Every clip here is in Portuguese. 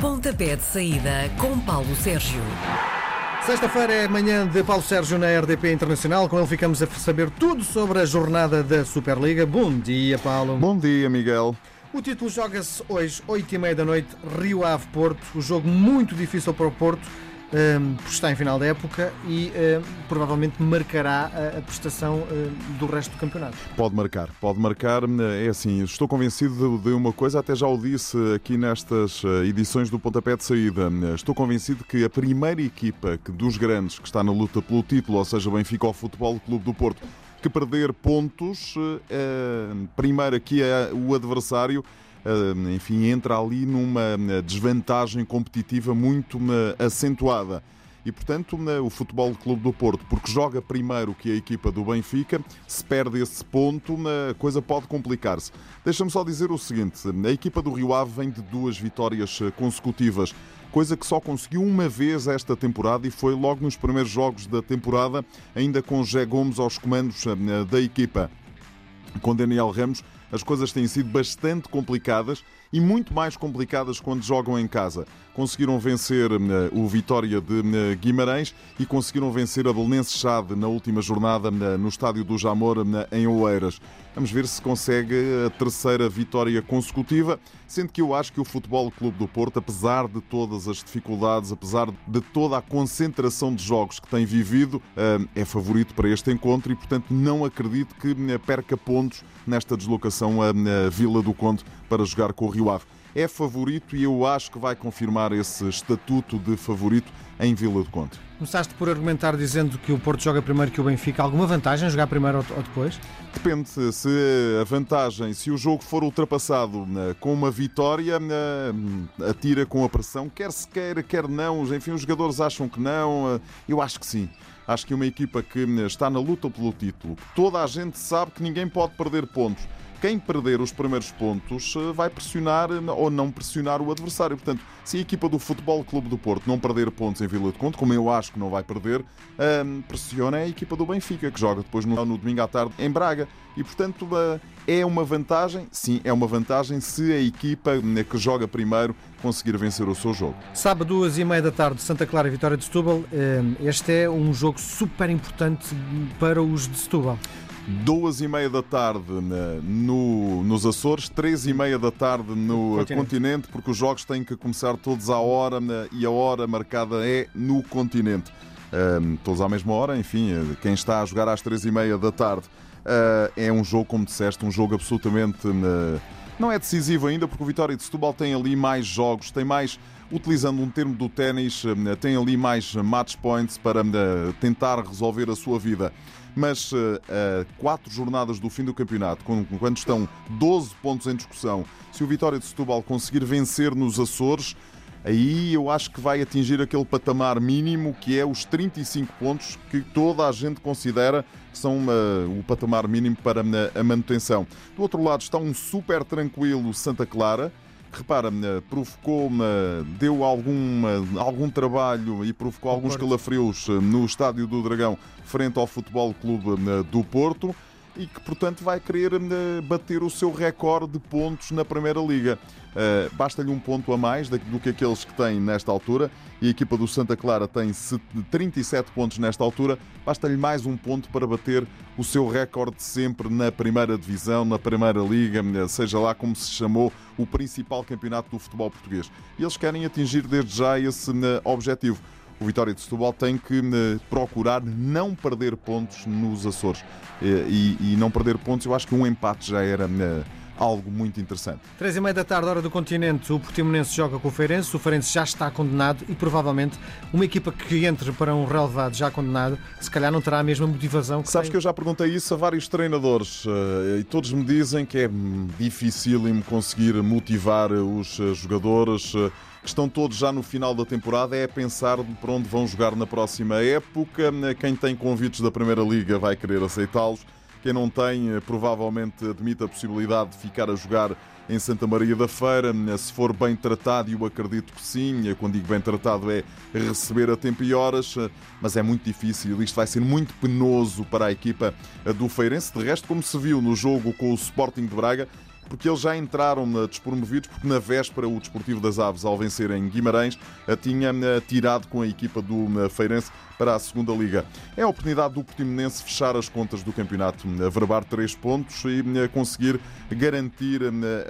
Pontapé de saída com Paulo Sérgio. Sexta-feira é manhã de Paulo Sérgio na RDP Internacional. Com ele ficamos a saber tudo sobre a jornada da Superliga. Bom dia, Paulo. Bom dia, Miguel. O título joga-se hoje, 8h30 da noite, Rio Ave Porto. O jogo muito difícil para o Porto, está em final da época e provavelmente marcará a, a prestação do resto do campeonato. Pode marcar, pode marcar. É assim, estou convencido de, de uma coisa, até já o disse aqui nestas eh, edições do Pontapé de Saída. Estou convencido que a primeira equipa que, dos grandes que está na luta pelo título, ou seja, Benfica ou Futebol Clube do Porto, que perder pontos, eh, primeiro aqui é o adversário, eh, enfim, entra ali numa desvantagem competitiva muito acentuada. E, portanto, o Futebol Clube do Porto, porque joga primeiro que a equipa do Benfica, se perde esse ponto, a coisa pode complicar-se. Deixa-me só dizer o seguinte: a equipa do Rio Ave vem de duas vitórias consecutivas coisa que só conseguiu uma vez esta temporada e foi logo nos primeiros jogos da temporada, ainda com Jé Gomes aos comandos eh, da equipa. Com Daniel Ramos, as coisas têm sido bastante complicadas e muito mais complicadas quando jogam em casa. Conseguiram vencer uh, o Vitória de uh, Guimarães e conseguiram vencer a Belenenses Chade na última jornada uh, no estádio do Jamor em Oeiras. Vamos ver se consegue a terceira vitória consecutiva, sendo que eu acho que o Futebol Clube do Porto, apesar de todas as dificuldades, apesar de toda a concentração de jogos que tem vivido, é favorito para este encontro e, portanto, não acredito que perca pontos nesta deslocação à Vila do Conde para jogar com o Rio Ave. É favorito e eu acho que vai confirmar esse estatuto de favorito em Vila do Conde. Começaste por argumentar dizendo que o Porto joga primeiro que o Benfica. Alguma vantagem jogar primeiro ou depois? Depende se a vantagem, se o jogo for ultrapassado né, com uma vitória, né, atira com a pressão, quer se queira, quer não. Enfim, os jogadores acham que não. Eh, eu acho que sim. Acho que uma equipa que está na luta pelo título, toda a gente sabe que ninguém pode perder pontos quem perder os primeiros pontos eh, vai pressionar eh, ou não pressionar o adversário. Portanto, se a equipa do Futebol Clube do Porto não perder pontos em Vila de Conde, como eu acho que não vai perder, ehm, pressiona a equipa do Benfica, que joga depois no, domingo à tarde em Braga. E, portanto, é uma vantagem? Sim, é uma vantagem se a equipa que joga primeiro conseguir vencer o seu jogo. Sábado, duas e meia da tarde, Santa Clara e Vitória de Setúbal. Ehm, este é um jogo super importante para os de Setúbal duas e meia da tarde no, nos Açores, três e meia da tarde no continente. continente. porque os jogos têm que começar todos à hora e a hora marcada é no continente. Um, todos à mesma hora, enfim, quem está a jogar às três e meia da tarde uh, é um jogo, como disseste, um jogo absolutamente. Uh, não é decisivo ainda, porque o Vitória de Setúbal tem ali mais jogos, tem mais utilizando um termo do ténis, tem ali mais match points para tentar resolver a sua vida mas uh, quatro jornadas do fim do campeonato, quando estão 12 pontos em discussão, se o Vitória de Setúbal conseguir vencer nos Açores, aí eu acho que vai atingir aquele patamar mínimo que é os 35 pontos que toda a gente considera que são o patamar mínimo para a manutenção. Do outro lado está um super tranquilo Santa Clara repara, provocou, deu algum, algum trabalho e provocou alguns calafrios eh, no Estádio do Dragão frente ao Futebol Clube do Porto e que, portanto, vai querer bater o seu recorde de pontos na Primeira Liga. Uh, Basta-lhe um ponto a mais do que aqueles que têm nesta altura e a equipa do Santa Clara tem 37 pontos nesta altura. Basta-lhe mais um ponto para bater o seu recorde sempre na Primeira Divisão, na Primeira Liga, seja lá como se chamou o principal campeonato do futebol português. E eles querem atingir desde já esse objetivo o Vitória de Setúbal tem que eh, procurar não perder pontos nos Açores. Eh, e, e, não perder pontos, eu acho que um empate já era eh, algo muito interessante. Três e meia da tarde, hora do continente, o Portimonense joga com o Feirense. O Feirense já está condenado e provavelmente uma equipa que entre para um relevado já condenado, se calhar não terá a mesma motivação que Sabes tem... que eu já perguntei isso a vários treinadores e todos me dizem que é dificílimo conseguir motivar os jogadores estão todos já no final da temporada é pensar para onde vão jogar na próxima época. Quem tem convites da Primeira Liga vai querer aceitá-los. Quem não tem, provavelmente admite a possibilidade de ficar a jogar em Santa Maria da Feira, se for bem tratado, e eu acredito que sim, quando digo bem tratado é receber a tempo e horas, mas é muito difícil, isto vai ser muito penoso para a equipa do Feirense, de resto, como se viu no jogo com o Sporting de Braga, porque eles já entraram despromovidos, porque na véspera o Desportivo das Aves, ao vencer em Guimarães, tinha tirado com a equipa do Feirense para a segunda Liga. É a oportunidade do Portimonense fechar as contas do campeonato, averbar três pontos e conseguir garantir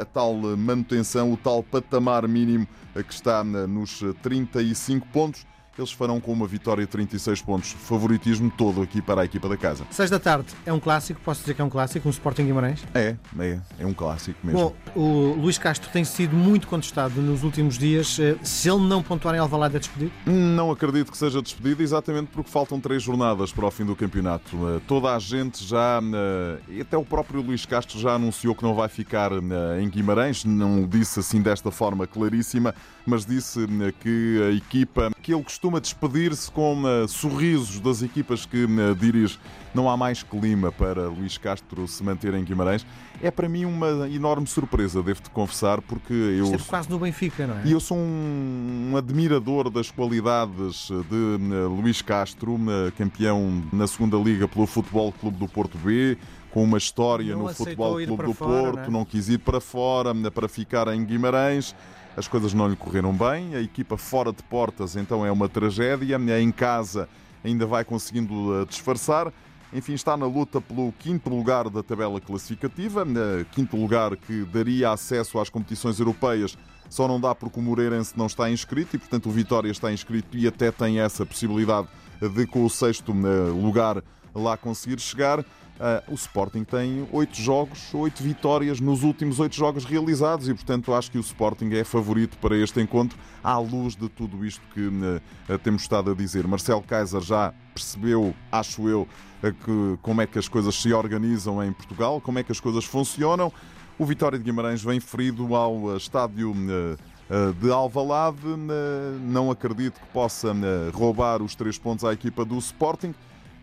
a tal manutenção, o tal patamar mínimo que está nos 35 pontos eles farão com uma vitória de 36 pontos. Favoritismo todo aqui para a equipa da casa. 6 da tarde é um clássico, posso dizer que é um clássico, um Sporting Guimarães? É, é, é um clássico mesmo. Bom, o Luís Castro tem sido muito contestado nos últimos dias. Eh, se ele não pontuar em Alvalade é despedido? Não acredito que seja despedido, exatamente porque faltam três jornadas para o fim do campeonato. Eh, toda a gente já, eh, e até o próprio Luís Castro já anunciou que não vai ficar em Guimarães, não disse assim desta forma claríssima, mas disse que a equipa que ele costuma costuma despedir-se com uh, sorrisos das equipas que uh, dirige. Não há mais clima para Luís Castro se manter em Guimarães. É para mim uma enorme surpresa, devo-te confessar, porque eu. Esteve quase no Benfica, não é? E eu sou um, um admirador das qualidades de uh, Luís Castro, campeão na segunda Liga pelo Futebol Clube do Porto B com uma história não no Futebol Clube do fora, Porto, não, é? não, quis ir para fora para ficar em Guimarães as coisas não lhe correram bem, a equipa fora de portas então é uma tragédia, em casa ainda vai conseguindo eh, disfarçar. Enfim, está na luta pelo quinto lugar da tabela classificativa, quinto lugar que daria acesso às competições europeias, só não dá porque o Moreirense não está inscrito e, portanto, o Vitória está inscrito e até tem essa possibilidade de, com o sexto eh, lugar, lá conseguir chegar. Uh, o Sporting tem oito jogos, oito vitórias nos últimos oito jogos realizados e, portanto, acho que o Sporting é favorito para este encontro, à luz de tudo isto que uh, temos estado a dizer. Marcelo Kaiser já percebeu, acho eu, uh, que, como é que as coisas se organizam em Portugal, como é que as coisas funcionam. O Vitória de Guimarães vem ferido ao estádio de Alvalade. Não acredito que possa roubar os três pontos à equipa do Sporting.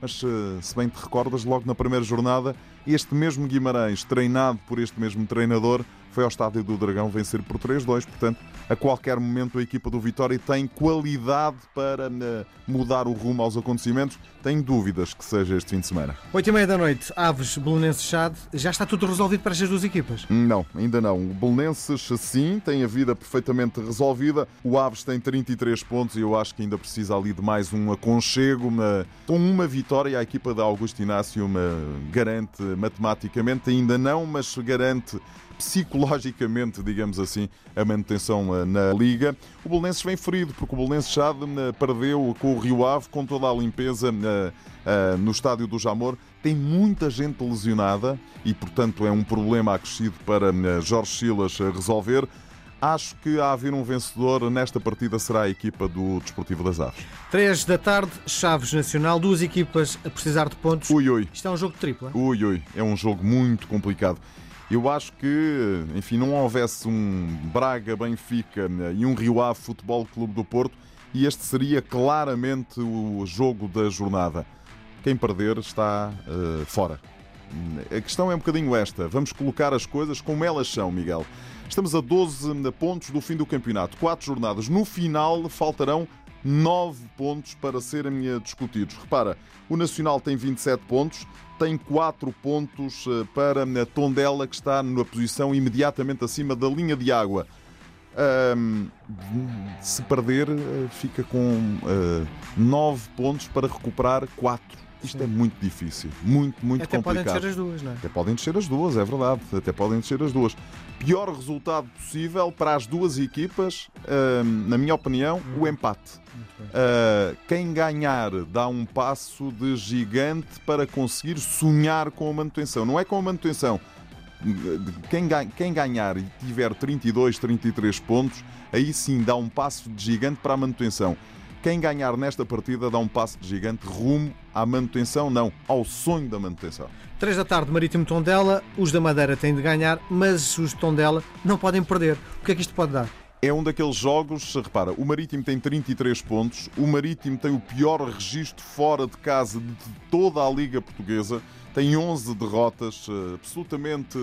Mas eh, se bem te recordas, logo na primeira jornada, este mesmo Guimarães, treinado por este mesmo treinador, foi ao Estádio do Dragão vencer por 3-2. Portanto, a qualquer momento a equipa do Vitória tem qualidade para uh, mudar o rumo aos acontecimentos. Tenho dúvidas que seja este fim de semana. 8 e meia da noite, Aves, Belenenses, Chade. Já está tudo resolvido para estas duas equipas? Não, ainda não. O Belenenses, sim, tem a vida perfeitamente resolvida. O Aves tem 33 pontos e eu acho que ainda precisa ali de mais um aconchego. Uma, com uma vitória, a equipa da Augusto Inácio uma, garante matematicamente, ainda não, mas garante psicologicamente, digamos assim, a manutenção eh, na Liga. O Belenenses vem ferido, porque o Belenenses já eh, perdeu com o Rio Ave, com toda a limpeza eh, no estádio do Jamor. Tem muita gente lesionada e, portanto, é um problema acrescido para Jorge Silas resolver. Acho que a haver um vencedor nesta partida será a equipa do Desportivo das Aves. 3 da tarde, Chaves Nacional, duas equipas a precisar de pontos. Ui, ui. Isto é um jogo de tripla. Ui, ui. É um jogo muito complicado. Eu acho que, enfim, não houvesse um Braga-Benfica né, e um Rio Ave Futebol Clube do Porto, e este seria claramente o jogo da jornada. Quem perder está uh, fora. A questão é um bocadinho esta. Vamos colocar as coisas como elas são, Miguel. Estamos a 12 pontos do fim do campeonato, quatro jornadas. No final faltarão 9 pontos para serem discutidos. Repara, o Nacional tem 27 pontos, tem 4 pontos eh, para a Tondela, que está na posição imediatamente acima da linha de água. Um, se perder, eh, fica com uh, eh, 9 pontos para recuperar 4. Isto Sim. é muito difícil, muito, muito Até complicado. Até podem descer as duas, não é? Até podem descer as duas, é verdade. Até podem descer as duas. Pior resultado possível para as duas equipas, na minha opinião, o empate. Uh, quem ganhar dá um passo de gigante para conseguir sonhar com a manutenção. Não é com a manutenção. Quem, quem ganhar e tiver 32, 33 pontos, aí sim dá um passo de gigante para a manutenção. Quem ganhar nesta partida dá um passo de gigante rumo à manutenção, não, ao sonho da manutenção. 3 da tarde, Marítimo Tondela. Os da Madeira têm de ganhar, mas os de Tondela não podem perder. O que é que isto pode dar? É um daqueles jogos, repara, o Marítimo tem 33 pontos, o Marítimo tem o pior registro fora de casa de toda a Liga Portuguesa, tem 11 derrotas, eh, absolutamente.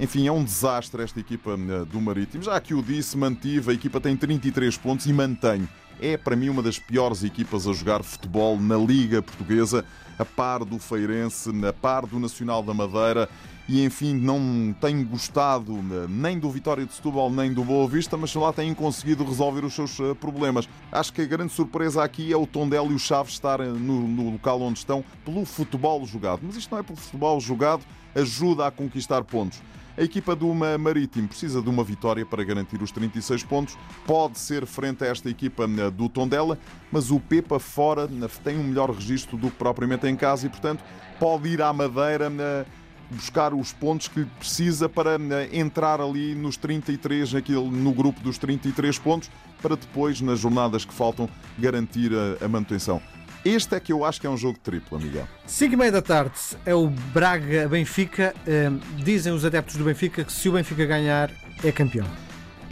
Enfim, é um desastre esta equipa eh, do Marítimo. Já que o disse, mantive, a equipa tem 33 pontos e mantém é para mim uma das piores equipas a jogar futebol na Liga Portuguesa, a par do Feirense, a par do Nacional da Madeira. E enfim não tem gostado nem do Vitória de Setúbal nem do Boa Vista, mas lá têm conseguido resolver os seus problemas. Acho que a grande surpresa aqui é o Tondela e o Chaves estar no, no local onde estão pelo futebol jogado. Mas isto não é pelo futebol jogado, ajuda a conquistar pontos. A equipa do Marítimo precisa de uma vitória para garantir os 36 pontos. Pode ser frente a esta equipa eh, do Tondela, mas o Pepa fora eh, tem um melhor registro do que propriamente em casa e, portanto, pode ir à Madeira eh, buscar os pontos que precisa para entrar ali nos 33, aqui no grupo dos 33 pontos, para depois, nas jornadas que faltam, garantir a manutenção. Este é que eu acho que é um jogo triplo, Miguel. 5 e meia da tarde é o Braga-Benfica. Uh, dizem os adeptos do Benfica que se o Benfica ganhar, é campeão.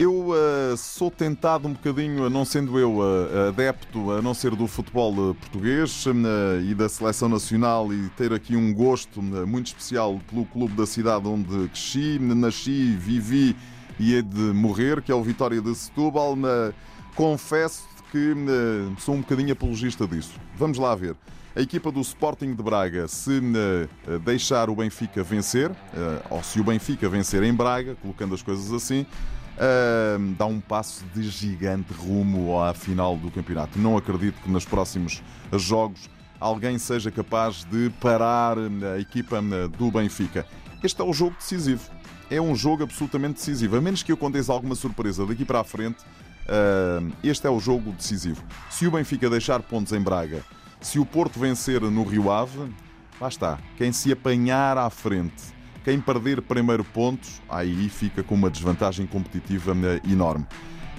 Eu uh, sou tentado um bocadinho, não sendo eu uh, adepto, a não ser do futebol português e da seleção nacional e ter aqui um gosto muito especial pelo clube da cidade onde cresci, nasci, vivi e hei de morrer, que é o Vitória de Setúbal. confesso que uh, sou um bocadinho apologista disso. Vamos lá ver. A equipa do Sporting de Braga, se uh, deixar o Benfica vencer, uh, ou se o Benfica vencer em Braga, colocando as coisas assim, dá um passo de gigante rumo à final do campeonato. Não acredito que nos próximos jogos alguém seja capaz de parar a equipa do Benfica. Este é o jogo decisivo. É um jogo absolutamente decisivo. A menos que aconteça alguma surpresa daqui para a frente, este é o jogo decisivo. Se o Benfica deixar pontos em Braga, se o Porto vencer no Rio Ave, lá está. Quem se apanhar à frente, quem perder primeiro ponto, aí fica com uma desvantagem competitiva eh, enorme.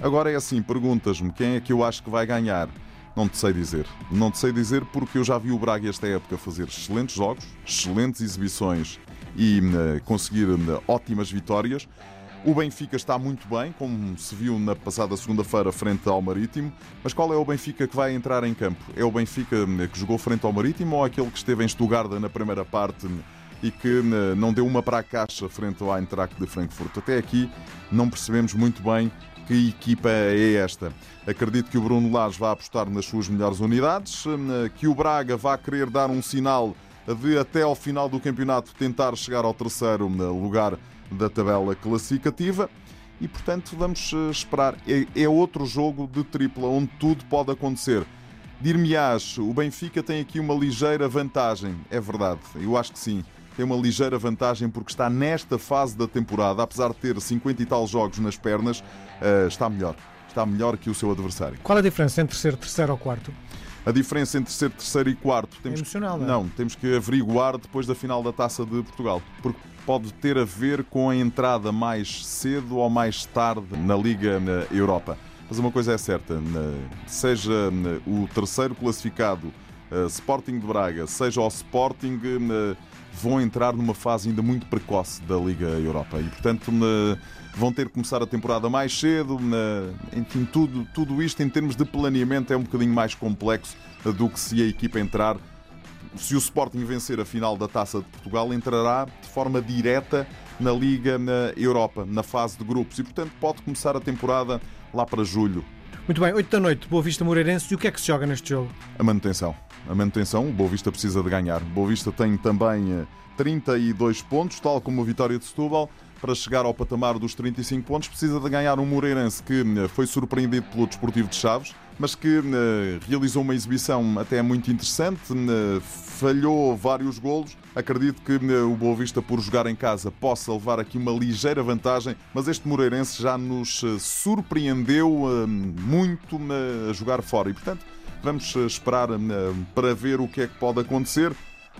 Agora é assim, perguntas-me quem é que eu acho que vai ganhar. Não te sei dizer. Não te sei dizer porque eu já vi o Braga esta época fazer excelentes jogos, excelentes exibições e uh, conseguir uh, ótimas vitórias. O Benfica está muito bem, como se viu na passada segunda-feira frente ao Marítimo. Mas qual é o Benfica que vai entrar em campo? É o Benfica que jogou frente ao Marítimo ou aquele que esteve em Stuttgart na primeira parte e que eh, não deu uma para a caixa frente ao Eintracht de Frankfurt? Até aqui não percebemos muito bem que equipa é esta. Acredito que o Bruno Lage vai apostar nas suas melhores unidades, eh, que o Braga vai querer dar um sinal de até ao final do campeonato tentar chegar ao terceiro lugar da tabela classificativa e, portanto, vamos eh, esperar. É, é outro jogo de tripla onde tudo pode acontecer. Dir-me-ás, o Benfica tem aqui uma ligeira vantagem. É verdade, eu acho que sim. Tem uma ligeira vantagem porque está nesta fase da temporada, apesar de ter 50 e tal jogos nas pernas, eh, está melhor. Está melhor que o seu adversário. Qual a diferença entre ser terceiro ou quarto? A diferença entre ser terceiro e quarto temos, é emocional, não, é? não, temos que averiguar depois da final da Taça de Portugal. Porque pode ter a ver com a entrada mais cedo ou mais tarde na Liga na Europa. Mas uma coisa é certa, seja o terceiro classificado eh, Sporting de Braga, seja o Sporting, vão entrar numa fase ainda muito precoce da Liga Europa e, portanto, vão ter que começar a temporada mais cedo. Enfim, tudo, tudo isto em termos de planeamento é um bocadinho mais complexo do que se a equipa entrar se o Sporting vencer a final da Taça de Portugal, entrará de forma direta na Liga na Europa, na fase de grupos, e portanto pode começar a temporada lá para julho. Muito bem, 8 da noite, Boa Vista Moreirense, e o que é que se joga neste jogo? A manutenção. A manutenção, o Boa Vista precisa de ganhar. O Boa Vista tem também 32 eh, pontos, tal como a vitória de Setúbal. Para chegar ao patamar dos 35 pontos, precisa de ganhar um Moreirense que eh, foi surpreendido pelo Desportivo de Chaves mas que uh, realizou uma exibição até muito interessante, uh, falhou vários golos. Acredito que uh, o Boa Vista, por jogar em casa, possa levar aqui uma ligeira vantagem, mas este Moreirense já nos surpreendeu muito a jogar fora e, portanto, vamos esperar para ver o que é que pode acontecer.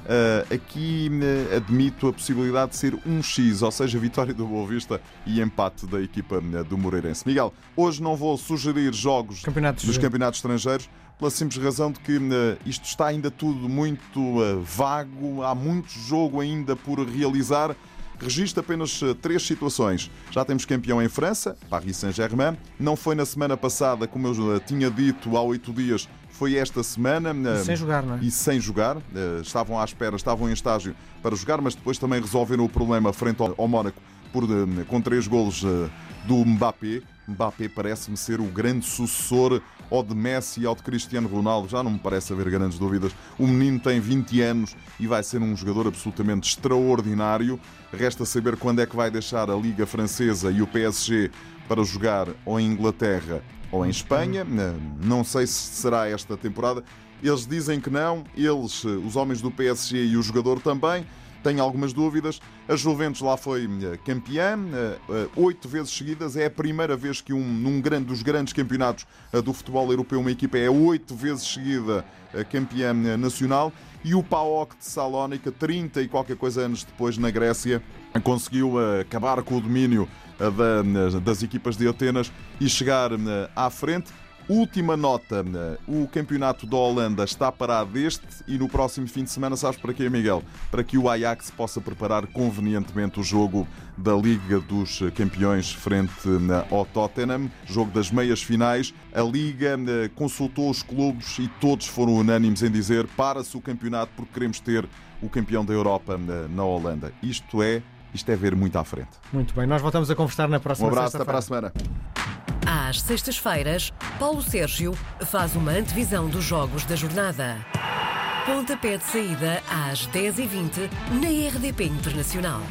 Uh, aqui uh, admito a possibilidade de ser um X, ou seja, vitória do Boa Vista e empate da equipa uh, do Moreirense. Miguel, hoje não vou sugerir jogos campeonatos dos campeonatos estrangeiros pela simples razão de que isto está ainda tudo muito vago, há muito jogo ainda por realizar. Registro apenas três situações. Já temos campeão em França, Paris Saint-Germain. Não foi na semana passada, como eu tinha dito há oito dias, foi esta semana. E sem jogar, não é? E sem jogar. Eh, estavam à espera, estavam em estágio para jogar, mas depois também resolveram o problema frente ao Mónaco por, com três golos eh, do Mbappé. Mbappé parece-me ser o grande sucessor ou de Messi ou de Cristiano Ronaldo. Já não me parece haver grandes dúvidas. O menino tem 20 anos e vai ser um jogador absolutamente extraordinário. Resta saber quando é que vai deixar a Liga Francesa e o PSG para jogar ou em Inglaterra ou em Espanha. Não sei se será esta temporada. Eles dizem que não, eles, os homens do PSG e o jogador também tenho algumas dúvidas. A Juventus lá foi eh, campeã, eh, eh, oito vezes seguidas. É a primeira vez que um, num grande, dos grandes campeonatos do futebol europeu uma equipa é oito vezes seguida campeã nacional. E o PAOK de Salónica, 30 e qualquer coisa anos depois, na Grécia, conseguiu acabar com o domínio das equipas de Atenas e chegar à frente. Última nota: o campeonato da Holanda está parado este e no próximo fim de semana, sabes para quê, Miguel? Para que o Ajax possa preparar convenientemente o jogo da Liga dos Campeões frente ao Tottenham, jogo das meias finais. A Liga consultou os clubes e todos foram unânimes em dizer para-se o campeonato porque queremos ter o campeão da Europa na Holanda. Isto é, isto é ver muito à frente. Muito bem, nós voltamos a conversar na próxima Um abraço, até para a semana. Às sextas-feiras, Paulo Sérgio faz uma antevisão dos jogos da jornada. Pontapé de saída às 10h20 na RDP Internacional.